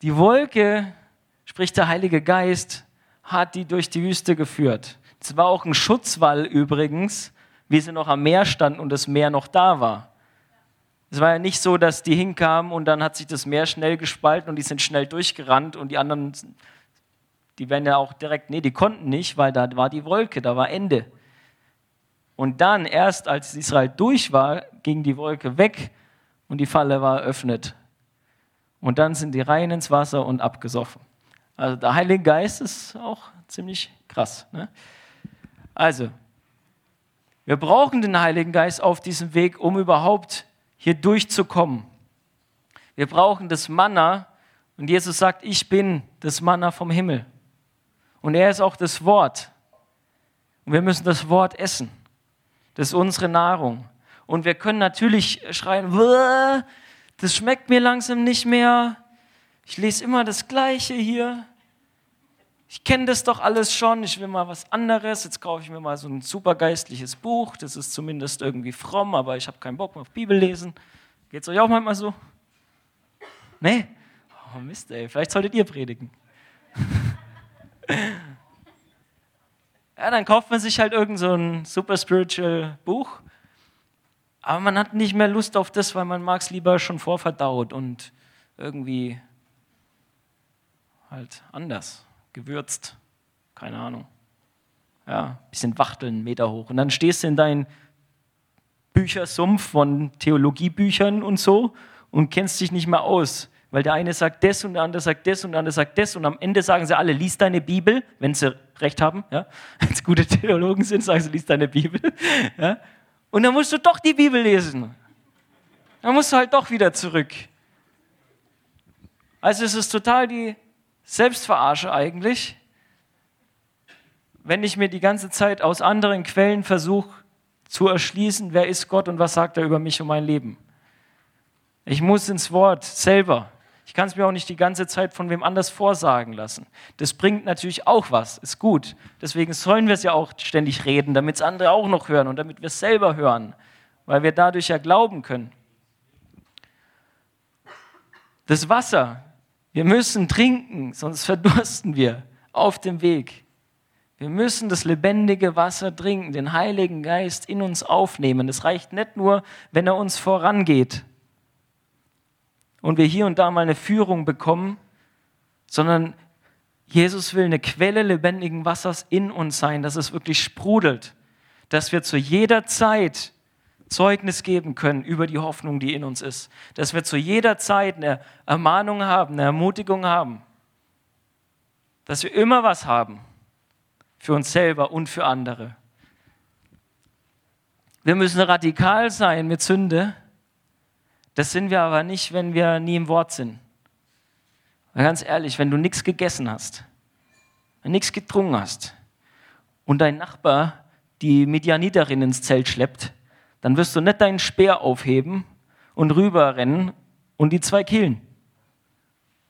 Die Wolke Sprich, der Heilige Geist hat die durch die Wüste geführt. Es war auch ein Schutzwall übrigens, wie sie noch am Meer standen und das Meer noch da war. Es war ja nicht so, dass die hinkamen und dann hat sich das Meer schnell gespalten und die sind schnell durchgerannt und die anderen, die werden ja auch direkt, nee, die konnten nicht, weil da war die Wolke, da war Ende. Und dann erst, als Israel durch war, ging die Wolke weg und die Falle war eröffnet. Und dann sind die rein ins Wasser und abgesoffen. Also der Heilige Geist ist auch ziemlich krass. Ne? Also, wir brauchen den Heiligen Geist auf diesem Weg, um überhaupt hier durchzukommen. Wir brauchen das Manna und Jesus sagt, ich bin das Manna vom Himmel. Und er ist auch das Wort. Und wir müssen das Wort essen. Das ist unsere Nahrung. Und wir können natürlich schreien, das schmeckt mir langsam nicht mehr. Ich lese immer das Gleiche hier. Ich kenne das doch alles schon. Ich will mal was anderes. Jetzt kaufe ich mir mal so ein supergeistliches Buch. Das ist zumindest irgendwie fromm, aber ich habe keinen Bock mehr auf Bibel lesen. Geht es euch auch manchmal so? Nee? Oh Mist, ey. Vielleicht solltet ihr predigen. (laughs) ja, dann kauft man sich halt irgend so ein super spiritual Buch aber man hat nicht mehr Lust auf das, weil man mag es lieber schon vorverdaut und irgendwie halt anders, gewürzt, keine Ahnung. Ja, bisschen wachteln, Meter hoch. Und dann stehst du in deinem Büchersumpf von Theologiebüchern und so und kennst dich nicht mehr aus. Weil der eine sagt das und der andere sagt das und der andere sagt das und am Ende sagen sie alle, lies deine Bibel, wenn sie recht haben. Ja? (laughs) Wenn es gute Theologen sind, sagen sie, lies deine Bibel. (laughs) Ja? Und dann musst du doch die Bibel lesen. Dann musst du halt doch wieder zurück. Also es ist total die Selbstverarsche eigentlich, wenn ich mir die ganze Zeit aus anderen Quellen versuche zu erschließen, wer ist Gott und was sagt er über mich und mein Leben. Ich muss ins Wort selber. Ich kann es mir auch nicht die ganze Zeit von wem anders vorsagen lassen. Das bringt natürlich auch was, ist gut. Deswegen sollen wir es ja auch ständig reden, damit es andere auch noch hören und damit wir es selber hören, weil wir dadurch ja glauben können. Das Wasser, wir müssen trinken, sonst verdursten wir auf dem Weg. Wir müssen das lebendige Wasser trinken, den Heiligen Geist in uns aufnehmen. Es reicht nicht nur, wenn er uns vorangeht, und wir hier und da mal eine Führung bekommen, sondern Jesus will eine Quelle lebendigen Wassers in uns sein, dass es wirklich sprudelt, dass wir zu jeder Zeit Zeugnis geben können über die Hoffnung, die in uns ist, dass wir zu jeder Zeit eine Ermahnung haben, eine Ermutigung haben, dass wir immer was haben für uns selber und für andere. Wir müssen radikal sein mit Sünde das sind wir aber nicht, wenn wir nie im Wort sind. Weil ganz ehrlich, wenn du nichts gegessen hast, nichts getrunken hast und dein Nachbar die Medianiterin ins Zelt schleppt, dann wirst du nicht deinen Speer aufheben und rüberrennen und die zwei killen.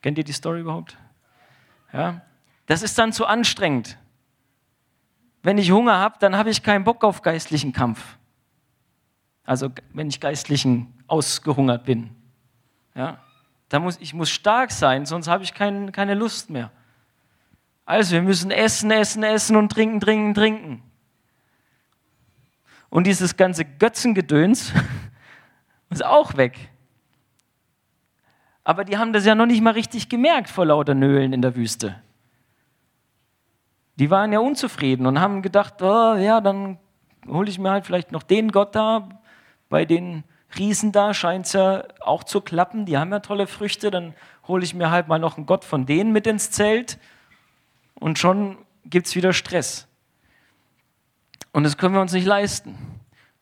Kennt ihr die Story überhaupt? Ja? Das ist dann zu anstrengend. Wenn ich Hunger habe, dann habe ich keinen Bock auf geistlichen Kampf. Also wenn ich geistlichen ausgehungert bin. Ja? Da muss, ich muss stark sein, sonst habe ich kein, keine Lust mehr. Also wir müssen essen, essen, essen und trinken, trinken, trinken. Und dieses ganze Götzengedöns (laughs) ist auch weg. Aber die haben das ja noch nicht mal richtig gemerkt vor lauter Nölen in der Wüste. Die waren ja unzufrieden und haben gedacht, oh, ja, dann hole ich mir halt vielleicht noch den Gott da, bei den Riesen da scheint es ja auch zu klappen. Die haben ja tolle Früchte. Dann hole ich mir halt mal noch einen Gott von denen mit ins Zelt. Und schon gibt es wieder Stress. Und das können wir uns nicht leisten.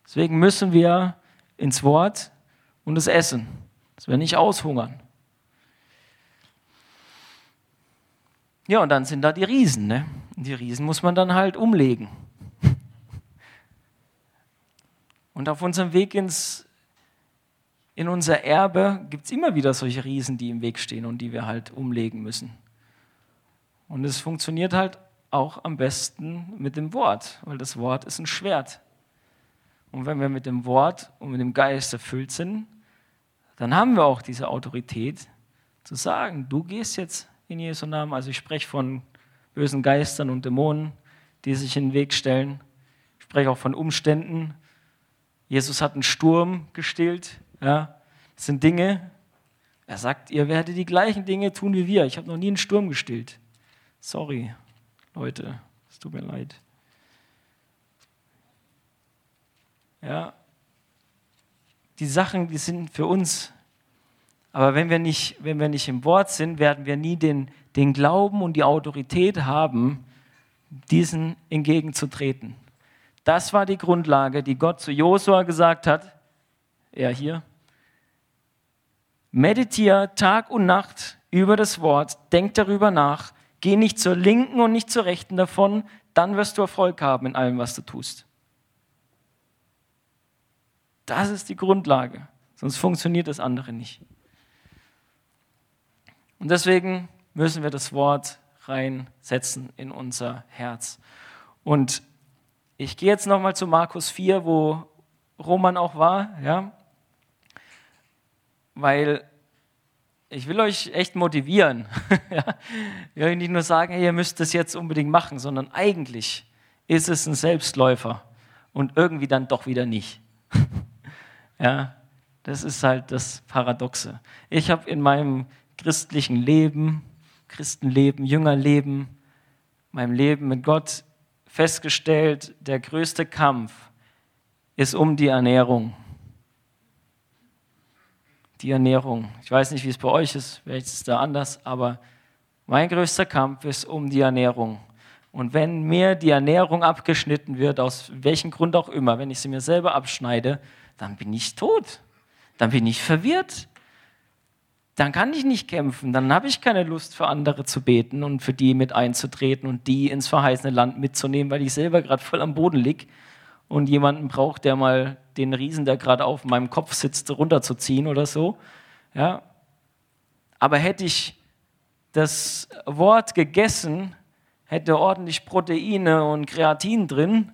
Deswegen müssen wir ins Wort und es essen, dass wir nicht aushungern. Ja, und dann sind da die Riesen. Ne? Die Riesen muss man dann halt umlegen. Und auf unserem Weg ins, in unser Erbe gibt es immer wieder solche Riesen, die im Weg stehen und die wir halt umlegen müssen. Und es funktioniert halt auch am besten mit dem Wort, weil das Wort ist ein Schwert. Und wenn wir mit dem Wort und mit dem Geist erfüllt sind, dann haben wir auch diese Autorität zu sagen, du gehst jetzt in Jesu Namen. Also ich spreche von bösen Geistern und Dämonen, die sich in den Weg stellen. Ich spreche auch von Umständen. Jesus hat einen Sturm gestillt. Ja. Das sind Dinge, er sagt, ihr werdet die gleichen Dinge tun wie wir. Ich habe noch nie einen Sturm gestillt. Sorry, Leute, es tut mir leid. Ja, die Sachen, die sind für uns. Aber wenn wir nicht, wenn wir nicht im Wort sind, werden wir nie den, den Glauben und die Autorität haben, diesen entgegenzutreten. Das war die Grundlage, die Gott zu Josua gesagt hat. Er hier. Meditiere Tag und Nacht über das Wort, denk darüber nach, geh nicht zur linken und nicht zur rechten davon, dann wirst du Erfolg haben in allem, was du tust. Das ist die Grundlage, sonst funktioniert das andere nicht. Und deswegen müssen wir das Wort reinsetzen in unser Herz. Und ich gehe jetzt nochmal zu Markus 4, wo Roman auch war, ja, weil ich will euch echt motivieren. (laughs) ich will nicht nur sagen, hey, ihr müsst das jetzt unbedingt machen, sondern eigentlich ist es ein Selbstläufer und irgendwie dann doch wieder nicht. (laughs) ja, das ist halt das Paradoxe. Ich habe in meinem christlichen Leben, Christenleben, Jüngerleben, meinem Leben mit Gott festgestellt, der größte Kampf ist um die Ernährung. Die Ernährung. Ich weiß nicht, wie es bei euch ist, vielleicht ist es da anders, aber mein größter Kampf ist um die Ernährung. Und wenn mir die Ernährung abgeschnitten wird, aus welchem Grund auch immer, wenn ich sie mir selber abschneide, dann bin ich tot. Dann bin ich verwirrt dann kann ich nicht kämpfen, dann habe ich keine Lust für andere zu beten und für die mit einzutreten und die ins verheißene Land mitzunehmen, weil ich selber gerade voll am Boden lieg und jemanden braucht, der mal den Riesen, der gerade auf meinem Kopf sitzt, runterzuziehen oder so. Ja. Aber hätte ich das Wort gegessen, hätte ordentlich Proteine und Kreatin drin,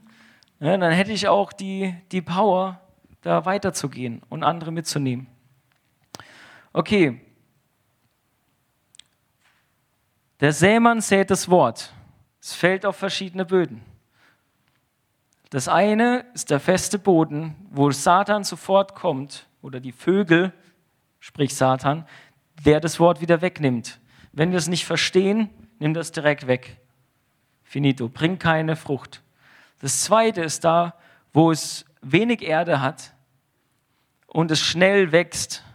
ja, dann hätte ich auch die, die Power, da weiterzugehen und andere mitzunehmen. Okay, Der Sämann sät das Wort. Es fällt auf verschiedene Böden. Das eine ist der feste Boden, wo Satan sofort kommt, oder die Vögel, sprich Satan, der das Wort wieder wegnimmt. Wenn wir es nicht verstehen, nimm das direkt weg. Finito, bringt keine Frucht. Das zweite ist da, wo es wenig Erde hat und es schnell wächst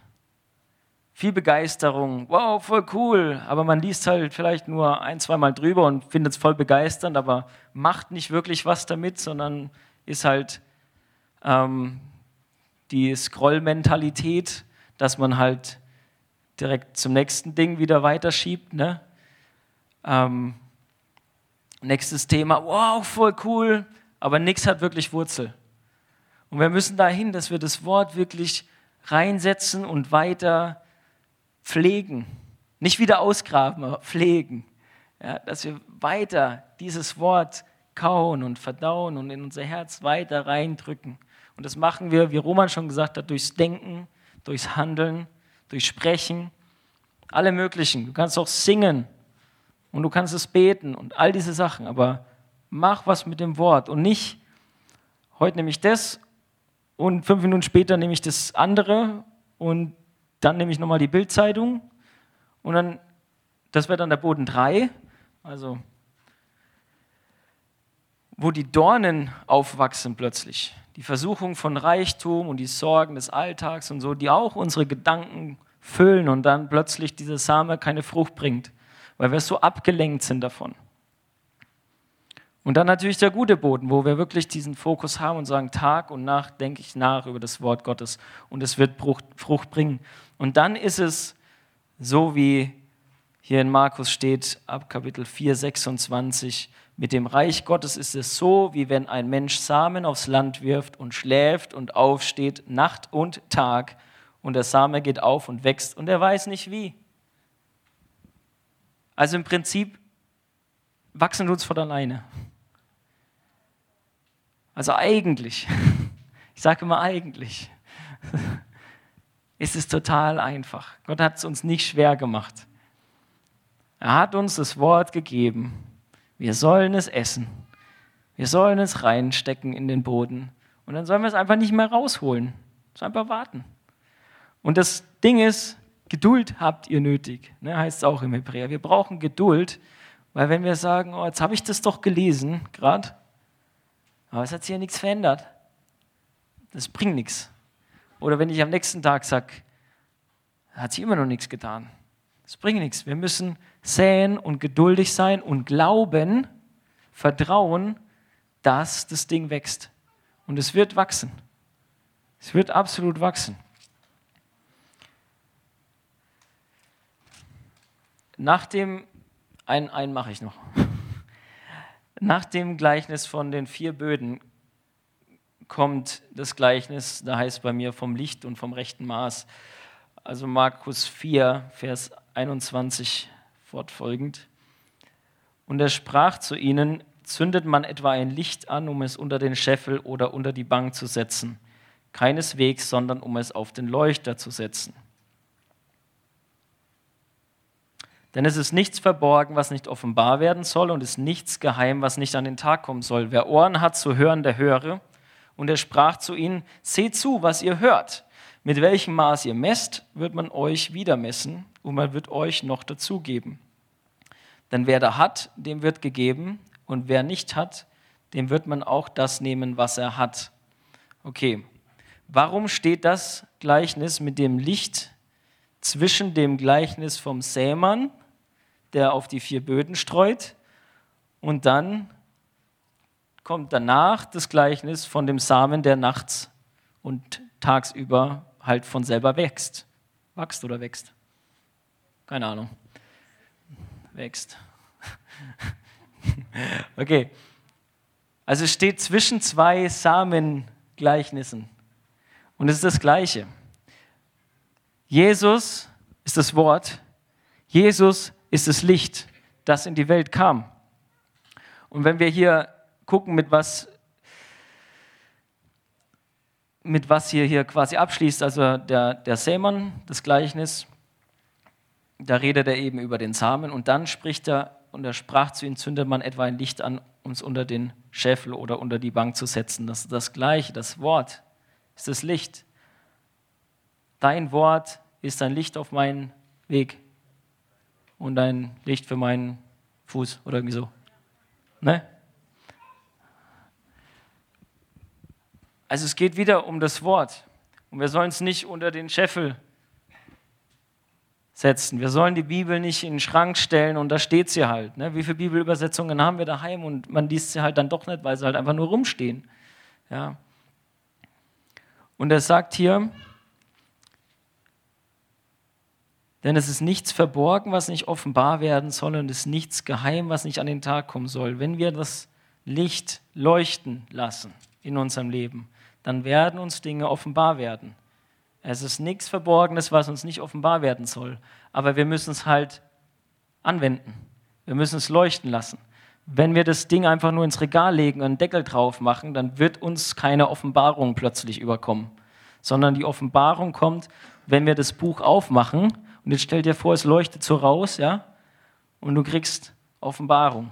viel Begeisterung, wow, voll cool, aber man liest halt vielleicht nur ein, zweimal drüber und findet es voll begeisternd, aber macht nicht wirklich was damit, sondern ist halt ähm, die Scroll-Mentalität, dass man halt direkt zum nächsten Ding wieder weiterschiebt. Ne? Ähm, nächstes Thema, wow, voll cool, aber nichts hat wirklich Wurzel. Und wir müssen dahin, dass wir das Wort wirklich reinsetzen und weiter pflegen. Nicht wieder ausgraben, aber pflegen. Ja, dass wir weiter dieses Wort kauen und verdauen und in unser Herz weiter reindrücken. Und das machen wir, wie Roman schon gesagt hat, durchs Denken, durchs Handeln, durch Sprechen, alle möglichen. Du kannst auch singen und du kannst es beten und all diese Sachen, aber mach was mit dem Wort und nicht, heute nehme ich das und fünf Minuten später nehme ich das andere und dann nehme ich nochmal die Bildzeitung und dann, das wäre dann der Boden 3, also wo die Dornen aufwachsen plötzlich. Die Versuchung von Reichtum und die Sorgen des Alltags und so, die auch unsere Gedanken füllen und dann plötzlich dieser Same keine Frucht bringt, weil wir so abgelenkt sind davon. Und dann natürlich der gute Boden, wo wir wirklich diesen Fokus haben und sagen, Tag und Nacht denke ich nach über das Wort Gottes und es wird Frucht bringen. Und dann ist es so, wie hier in Markus steht, ab Kapitel 4, 26, mit dem Reich Gottes ist es so, wie wenn ein Mensch Samen aufs Land wirft und schläft und aufsteht, Nacht und Tag, und der Same geht auf und wächst und er weiß nicht wie. Also im Prinzip wachsen wir uns von alleine. Also eigentlich, (laughs) ich sage immer eigentlich, ist es total einfach. Gott hat es uns nicht schwer gemacht. Er hat uns das Wort gegeben. Wir sollen es essen. Wir sollen es reinstecken in den Boden. Und dann sollen wir es einfach nicht mehr rausholen. Es einfach warten. Und das Ding ist, Geduld habt ihr nötig. Ne, heißt es auch im Hebräer. Wir brauchen Geduld, weil wenn wir sagen, oh, jetzt habe ich das doch gelesen, gerade, aber es hat sich ja nichts verändert. Das bringt nichts. Oder wenn ich am nächsten Tag sage, hat sich immer noch nichts getan. Das bringt nichts. Wir müssen säen und geduldig sein und glauben, vertrauen, dass das Ding wächst. Und es wird wachsen. Es wird absolut wachsen. Nach dem, einen, einen mache ich noch. (laughs) Nach dem Gleichnis von den vier Böden kommt das Gleichnis, da heißt bei mir vom Licht und vom rechten Maß. Also Markus 4, Vers 21 fortfolgend. Und er sprach zu ihnen, zündet man etwa ein Licht an, um es unter den Scheffel oder unter die Bank zu setzen? Keineswegs, sondern um es auf den Leuchter zu setzen. Denn es ist nichts verborgen, was nicht offenbar werden soll, und es ist nichts geheim, was nicht an den Tag kommen soll. Wer Ohren hat zu hören, der höre. Und er sprach zu ihnen, seht zu, was ihr hört. Mit welchem Maß ihr messt, wird man euch wieder messen, und man wird euch noch dazugeben. Denn wer da hat, dem wird gegeben, und wer nicht hat, dem wird man auch das nehmen, was er hat. Okay, warum steht das Gleichnis mit dem Licht zwischen dem Gleichnis vom Sämann der auf die vier Böden streut. Und dann kommt danach das Gleichnis von dem Samen, der nachts und tagsüber halt von selber wächst. Wächst oder wächst? Keine Ahnung. Wächst. (laughs) okay. Also es steht zwischen zwei Samengleichnissen. Und es ist das Gleiche. Jesus ist das Wort. Jesus ist das Licht, das in die Welt kam. Und wenn wir hier gucken, mit was, mit was hier, hier quasi abschließt, also der, der Sämann, das Gleichnis, da redet er eben über den Samen und dann spricht er und er sprach zu ihnen, zündet man etwa ein Licht an, es unter den Scheffel oder unter die Bank zu setzen. Das ist das Gleiche, das Wort ist das Licht. Dein Wort ist ein Licht auf meinen Weg und ein Licht für meinen Fuß oder irgendwie so. Ne? Also es geht wieder um das Wort. Und wir sollen es nicht unter den Scheffel setzen. Wir sollen die Bibel nicht in den Schrank stellen und da steht sie halt. Ne? Wie viele Bibelübersetzungen haben wir daheim und man liest sie halt dann doch nicht, weil sie halt einfach nur rumstehen. Ja. Und er sagt hier, Denn es ist nichts verborgen, was nicht offenbar werden soll, und es ist nichts geheim, was nicht an den Tag kommen soll. Wenn wir das Licht leuchten lassen in unserem Leben, dann werden uns Dinge offenbar werden. Es ist nichts Verborgenes, was uns nicht offenbar werden soll. Aber wir müssen es halt anwenden. Wir müssen es leuchten lassen. Wenn wir das Ding einfach nur ins Regal legen und einen Deckel drauf machen, dann wird uns keine Offenbarung plötzlich überkommen. Sondern die Offenbarung kommt, wenn wir das Buch aufmachen und jetzt stell dir vor, es leuchtet so raus, ja, und du kriegst Offenbarung,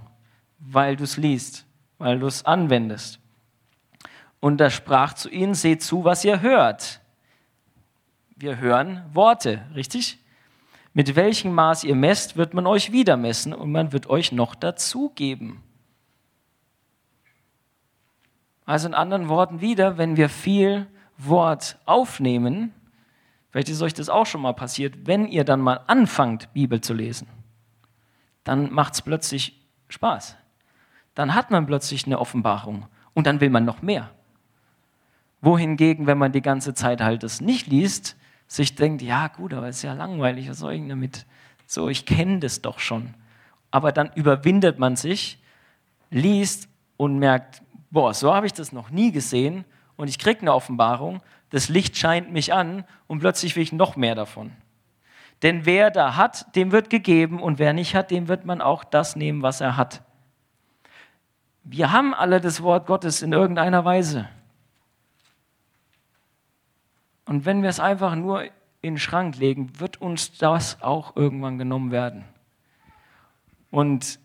weil du es liest, weil du es anwendest. Und er sprach zu ihnen, seht zu, was ihr hört. Wir hören Worte, richtig? Mit welchem Maß ihr messt, wird man euch wieder messen und man wird euch noch dazugeben. Also in anderen Worten wieder, wenn wir viel Wort aufnehmen, Vielleicht ist euch das auch schon mal passiert, wenn ihr dann mal anfangt, Bibel zu lesen, dann macht es plötzlich Spaß. Dann hat man plötzlich eine Offenbarung und dann will man noch mehr. Wohingegen, wenn man die ganze Zeit halt das nicht liest, sich denkt, ja gut, aber es ist ja langweilig, was soll ich damit? So, ich kenne das doch schon. Aber dann überwindet man sich, liest und merkt, boah, so habe ich das noch nie gesehen und ich kriege eine Offenbarung das Licht scheint mich an und plötzlich will ich noch mehr davon. Denn wer da hat, dem wird gegeben und wer nicht hat, dem wird man auch das nehmen, was er hat. Wir haben alle das Wort Gottes in irgendeiner Weise. Und wenn wir es einfach nur in den Schrank legen, wird uns das auch irgendwann genommen werden. Und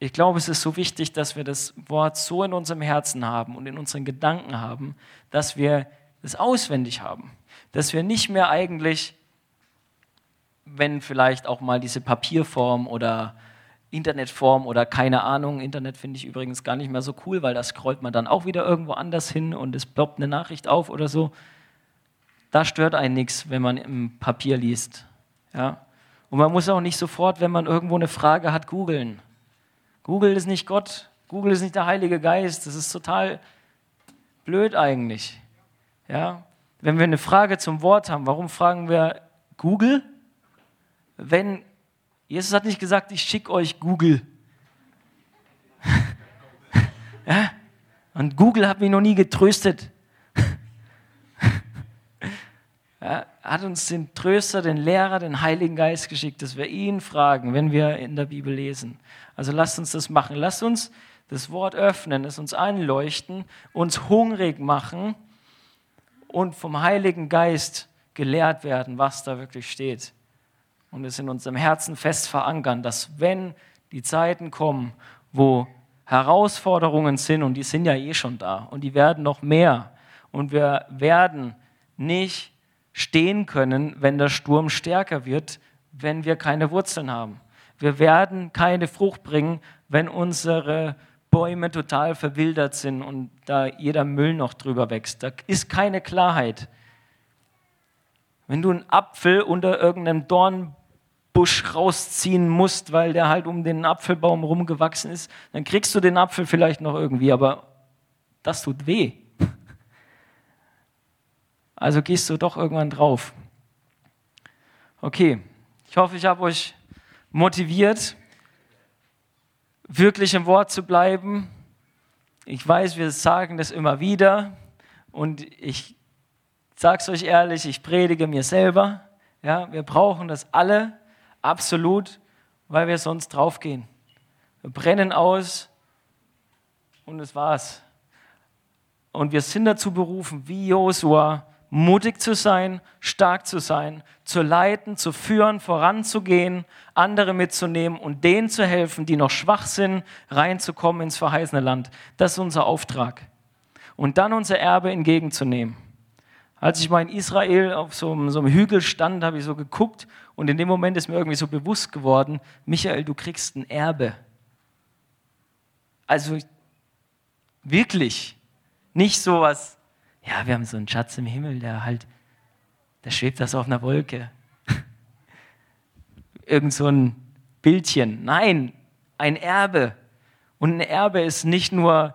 ich glaube, es ist so wichtig, dass wir das Wort so in unserem Herzen haben und in unseren Gedanken haben, dass wir es auswendig haben. Dass wir nicht mehr eigentlich, wenn vielleicht auch mal diese Papierform oder Internetform oder keine Ahnung, Internet finde ich übrigens gar nicht mehr so cool, weil da scrollt man dann auch wieder irgendwo anders hin und es ploppt eine Nachricht auf oder so. Da stört einen nichts, wenn man im Papier liest. Ja? Und man muss auch nicht sofort, wenn man irgendwo eine Frage hat, googeln. Google ist nicht Gott, Google ist nicht der Heilige Geist, das ist total blöd eigentlich. Ja? Wenn wir eine Frage zum Wort haben, warum fragen wir Google? Wenn Jesus hat nicht gesagt, ich schicke euch Google. (laughs) ja? Und Google hat mich noch nie getröstet. Er hat uns den Tröster, den Lehrer, den Heiligen Geist geschickt, dass wir ihn fragen, wenn wir in der Bibel lesen. Also lasst uns das machen. Lasst uns das Wort öffnen, es uns anleuchten, uns hungrig machen und vom Heiligen Geist gelehrt werden, was da wirklich steht. Und es in unserem Herzen fest verankern, dass wenn die Zeiten kommen, wo Herausforderungen sind, und die sind ja eh schon da, und die werden noch mehr, und wir werden nicht stehen können, wenn der Sturm stärker wird, wenn wir keine Wurzeln haben. Wir werden keine Frucht bringen, wenn unsere Bäume total verwildert sind und da jeder Müll noch drüber wächst. Da ist keine Klarheit. Wenn du einen Apfel unter irgendeinem Dornbusch rausziehen musst, weil der halt um den Apfelbaum rumgewachsen ist, dann kriegst du den Apfel vielleicht noch irgendwie, aber das tut weh. Also gehst du doch irgendwann drauf. Okay, ich hoffe, ich habe euch motiviert, wirklich im Wort zu bleiben. Ich weiß, wir sagen das immer wieder und ich sage es euch ehrlich, ich predige mir selber. Ja, wir brauchen das alle absolut, weil wir sonst draufgehen. Wir brennen aus und das war's. Und wir sind dazu berufen, wie Josua, mutig zu sein, stark zu sein, zu leiten, zu führen, voranzugehen, andere mitzunehmen und denen zu helfen, die noch schwach sind, reinzukommen ins verheißene Land. Das ist unser Auftrag. Und dann unser Erbe entgegenzunehmen. Als ich mal in Israel auf so einem, so einem Hügel stand, habe ich so geguckt und in dem Moment ist mir irgendwie so bewusst geworden, Michael, du kriegst ein Erbe. Also wirklich, nicht so was ja, wir haben so einen Schatz im Himmel, der halt, der schwebt da so auf einer Wolke. (laughs) Irgend so ein Bildchen. Nein, ein Erbe. Und ein Erbe ist nicht nur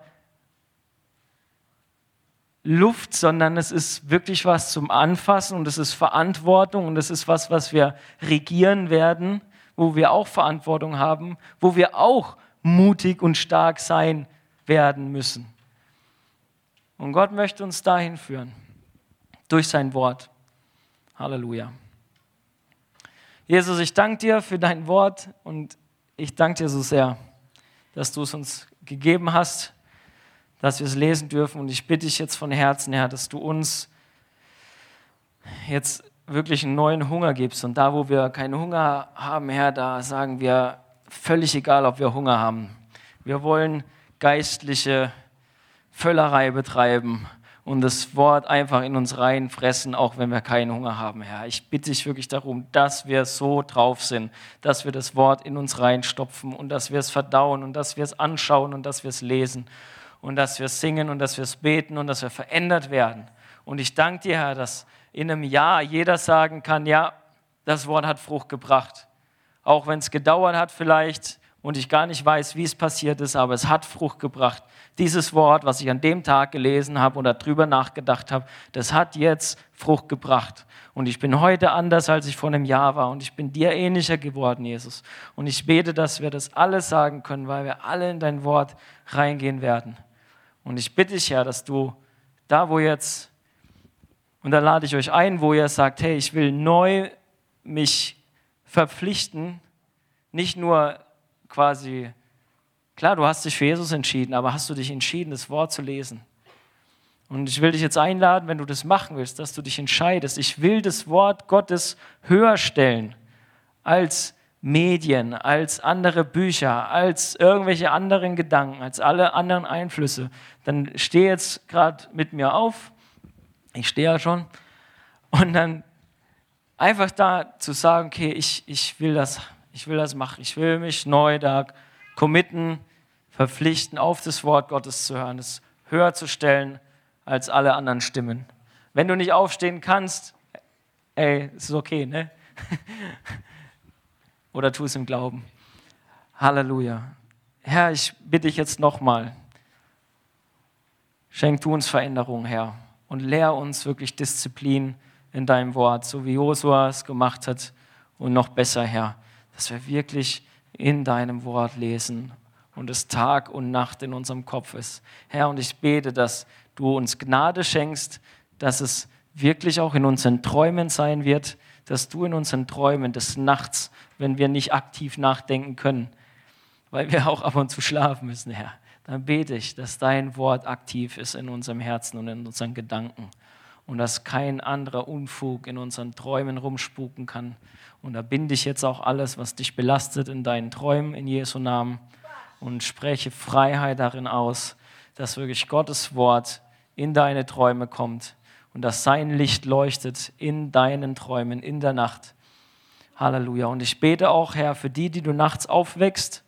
Luft, sondern es ist wirklich was zum Anfassen und es ist Verantwortung und es ist was, was wir regieren werden, wo wir auch Verantwortung haben, wo wir auch mutig und stark sein werden müssen. Und Gott möchte uns dahin führen, durch sein Wort. Halleluja. Jesus, ich danke dir für dein Wort und ich danke dir so sehr, dass du es uns gegeben hast, dass wir es lesen dürfen. Und ich bitte dich jetzt von Herzen, Herr, dass du uns jetzt wirklich einen neuen Hunger gibst. Und da, wo wir keinen Hunger haben, Herr, da sagen wir völlig egal, ob wir Hunger haben. Wir wollen geistliche Völlerei betreiben und das Wort einfach in uns reinfressen, auch wenn wir keinen Hunger haben, Herr. Ich bitte dich wirklich darum, dass wir so drauf sind, dass wir das Wort in uns reinstopfen und dass wir es verdauen und dass wir es anschauen und dass wir es lesen und dass wir es singen und dass wir es beten und dass wir verändert werden. Und ich danke dir, Herr, dass in einem Jahr jeder sagen kann, ja, das Wort hat Frucht gebracht. Auch wenn es gedauert hat vielleicht und ich gar nicht weiß, wie es passiert ist, aber es hat Frucht gebracht. Dieses Wort, was ich an dem Tag gelesen habe oder drüber nachgedacht habe, das hat jetzt Frucht gebracht. Und ich bin heute anders, als ich vor einem Jahr war. Und ich bin dir ähnlicher geworden, Jesus. Und ich bete, dass wir das alles sagen können, weil wir alle in dein Wort reingehen werden. Und ich bitte dich, Herr, dass du da, wo jetzt, und da lade ich euch ein, wo ihr sagt, hey, ich will neu mich verpflichten, nicht nur quasi, klar, du hast dich für Jesus entschieden, aber hast du dich entschieden, das Wort zu lesen? Und ich will dich jetzt einladen, wenn du das machen willst, dass du dich entscheidest. Ich will das Wort Gottes höher stellen als Medien, als andere Bücher, als irgendwelche anderen Gedanken, als alle anderen Einflüsse, dann steh jetzt gerade mit mir auf. Ich stehe ja schon. Und dann einfach da zu sagen, okay, ich, ich will das, ich will das machen. Ich will mich neu da committen, verpflichten, auf das Wort Gottes zu hören, es höher zu stellen als alle anderen Stimmen. Wenn du nicht aufstehen kannst, ey, ist okay, ne? (laughs) Oder tu es im Glauben. Halleluja. Herr, ich bitte dich jetzt nochmal, schenk du uns Veränderung, Herr, und lehr uns wirklich Disziplin in deinem Wort, so wie Josua es gemacht hat und noch besser, Herr, dass wir wirklich in deinem Wort lesen und es Tag und Nacht in unserem Kopf ist. Herr, und ich bete, dass du uns Gnade schenkst, dass es wirklich auch in unseren Träumen sein wird, dass du in unseren Träumen des Nachts, wenn wir nicht aktiv nachdenken können, weil wir auch ab und zu schlafen müssen, Herr, dann bete ich, dass dein Wort aktiv ist in unserem Herzen und in unseren Gedanken und dass kein anderer Unfug in unseren Träumen rumspuken kann. Und da binde ich jetzt auch alles, was dich belastet, in deinen Träumen in Jesu Namen und spreche Freiheit darin aus, dass wirklich Gottes Wort in deine Träume kommt und dass sein Licht leuchtet in deinen Träumen, in der Nacht. Halleluja. Und ich bete auch, Herr, für die, die du nachts aufwächst,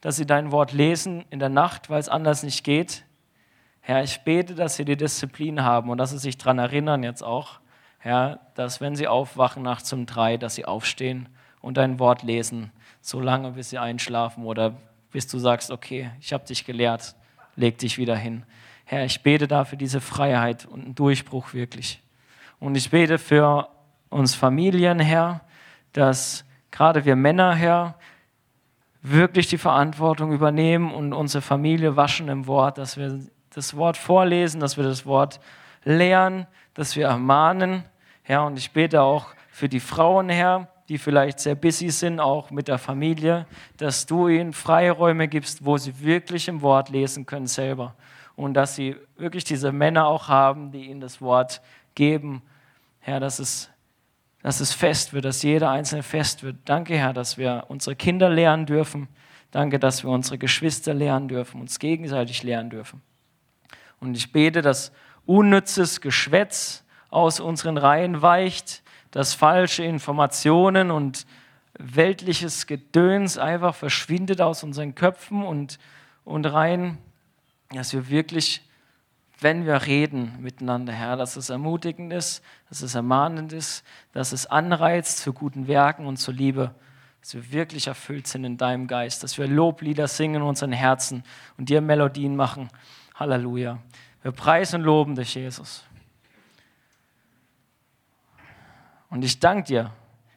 dass sie dein Wort lesen in der Nacht, weil es anders nicht geht. Herr, ich bete, dass sie die Disziplin haben und dass sie sich daran erinnern jetzt auch, Herr, dass wenn sie aufwachen nachts um drei, dass sie aufstehen und dein Wort lesen, so lange, bis sie einschlafen oder bis du sagst, okay, ich habe dich gelehrt, leg dich wieder hin. Herr, ich bete dafür diese Freiheit und einen Durchbruch wirklich. Und ich bete für uns Familien, Herr, dass gerade wir Männer, Herr, wirklich die Verantwortung übernehmen und unsere Familie waschen im Wort, dass wir das Wort vorlesen, dass wir das Wort lehren, dass wir ermahnen, Herr. Und ich bete auch für die Frauen, Herr, die vielleicht sehr busy sind, auch mit der Familie, dass du ihnen Freiräume gibst, wo sie wirklich im Wort lesen können selber. Und dass sie wirklich diese Männer auch haben, die ihnen das Wort geben. Herr, dass es, dass es fest wird, dass jeder einzelne fest wird. Danke, Herr, dass wir unsere Kinder lernen dürfen. Danke, dass wir unsere Geschwister lernen dürfen, uns gegenseitig lernen dürfen. Und ich bete, dass unnützes Geschwätz aus unseren Reihen weicht, dass falsche Informationen und weltliches Gedöns einfach verschwindet aus unseren Köpfen und, und rein, dass wir wirklich, wenn wir reden miteinander, Herr, dass es ermutigend ist, dass es ermahnend ist, dass es anreizt zu guten Werken und zur Liebe, dass wir wirklich erfüllt sind in deinem Geist, dass wir Loblieder singen in unseren Herzen und dir Melodien machen. Halleluja. Wir preisen und loben dich, Jesus. Und ich danke dir,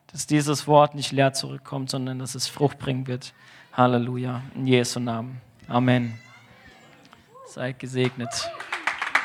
dass dieses Wort nicht leer zurückkommt, sondern dass es Frucht bringen wird. Halleluja. In Jesu Namen. Amen. Seid gesegnet.